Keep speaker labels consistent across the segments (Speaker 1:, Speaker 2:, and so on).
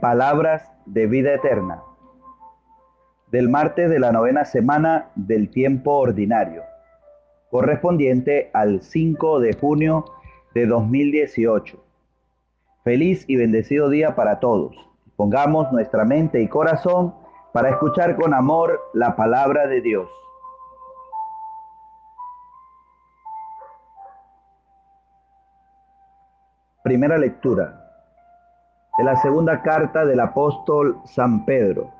Speaker 1: Palabras de vida eterna. Del martes de la novena semana del tiempo ordinario, correspondiente al 5 de junio de 2018. Feliz y bendecido día para todos. Pongamos nuestra mente y corazón para escuchar con amor la palabra de Dios. Primera lectura de la segunda carta del apóstol San Pedro.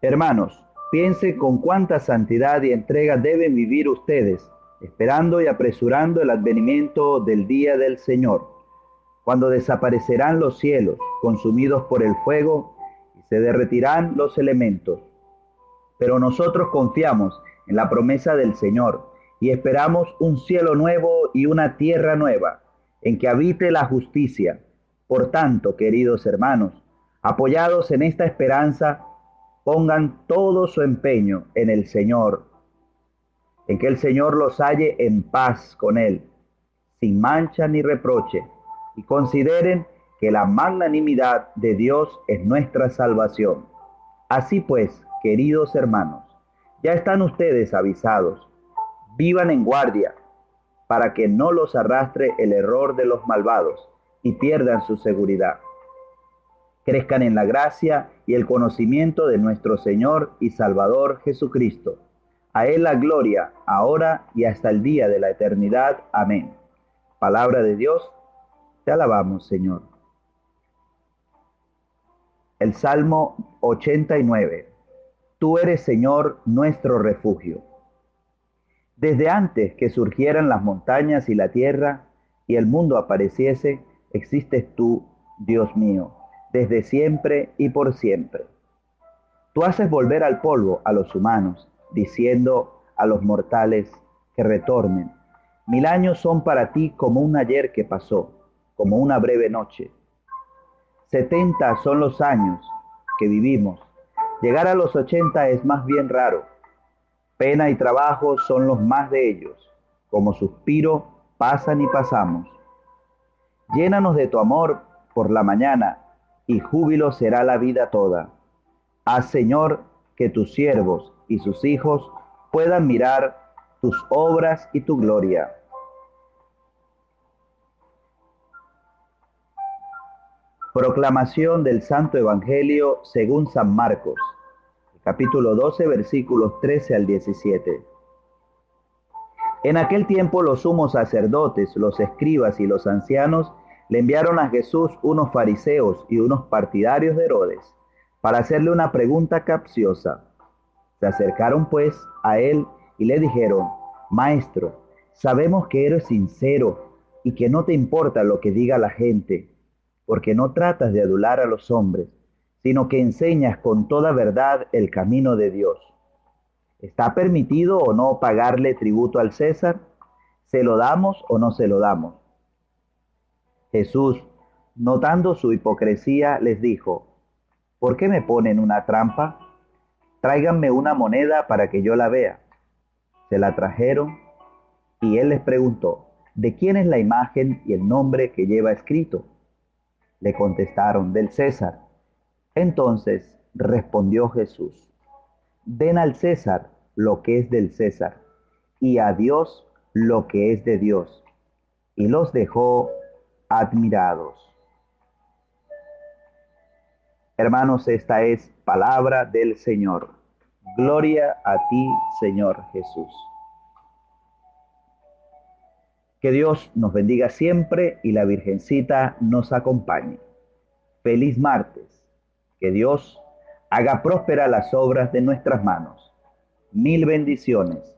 Speaker 1: Hermanos, piense con cuánta santidad y entrega deben vivir ustedes, esperando y apresurando el advenimiento del día del Señor, cuando desaparecerán los cielos, consumidos por el fuego, y se derretirán los elementos. Pero nosotros confiamos en la promesa del Señor y esperamos un cielo nuevo y una tierra nueva, en que habite la justicia por tanto, queridos hermanos, apoyados en esta esperanza, pongan todo su empeño en el Señor, en que el Señor los halle en paz con Él, sin mancha ni reproche, y consideren que la magnanimidad de Dios es nuestra salvación. Así pues, queridos hermanos, ya están ustedes avisados, vivan en guardia, para que no los arrastre el error de los malvados y pierdan su seguridad. Crezcan en la gracia y el conocimiento de nuestro Señor y Salvador Jesucristo. A Él la gloria, ahora y hasta el día de la eternidad. Amén. Palabra de Dios, te alabamos, Señor. El Salmo 89. Tú eres, Señor, nuestro refugio. Desde antes que surgieran las montañas y la tierra y el mundo apareciese, existes tú, Dios mío, desde siempre y por siempre. Tú haces volver al polvo a los humanos, diciendo a los mortales que retornen. Mil años son para ti como un ayer que pasó, como una breve noche. Setenta son los años que vivimos. Llegar a los ochenta es más bien raro. Pena y trabajo son los más de ellos. Como suspiro, pasan y pasamos. Llénanos de tu amor por la mañana, y júbilo será la vida toda. Haz, Señor, que tus siervos y sus hijos puedan mirar tus obras y tu gloria. Proclamación del Santo Evangelio según San Marcos, capítulo 12, versículos 13 al 17. En aquel tiempo los sumos sacerdotes, los escribas y los ancianos le enviaron a Jesús unos fariseos y unos partidarios de Herodes para hacerle una pregunta capciosa. Se acercaron pues a él y le dijeron, Maestro, sabemos que eres sincero y que no te importa lo que diga la gente, porque no tratas de adular a los hombres, sino que enseñas con toda verdad el camino de Dios. ¿Está permitido o no pagarle tributo al César? ¿Se lo damos o no se lo damos? Jesús, notando su hipocresía, les dijo, ¿por qué me ponen una trampa? Tráiganme una moneda para que yo la vea. Se la trajeron y él les preguntó, ¿de quién es la imagen y el nombre que lleva escrito? Le contestaron, del César. Entonces respondió Jesús, den al César lo que es del César y a Dios lo que es de Dios. Y los dejó admirados. Hermanos, esta es palabra del Señor. Gloria a ti, Señor Jesús. Que Dios nos bendiga siempre y la Virgencita nos acompañe. Feliz martes. Que Dios haga próspera las obras de nuestras manos. Mil bendiciones.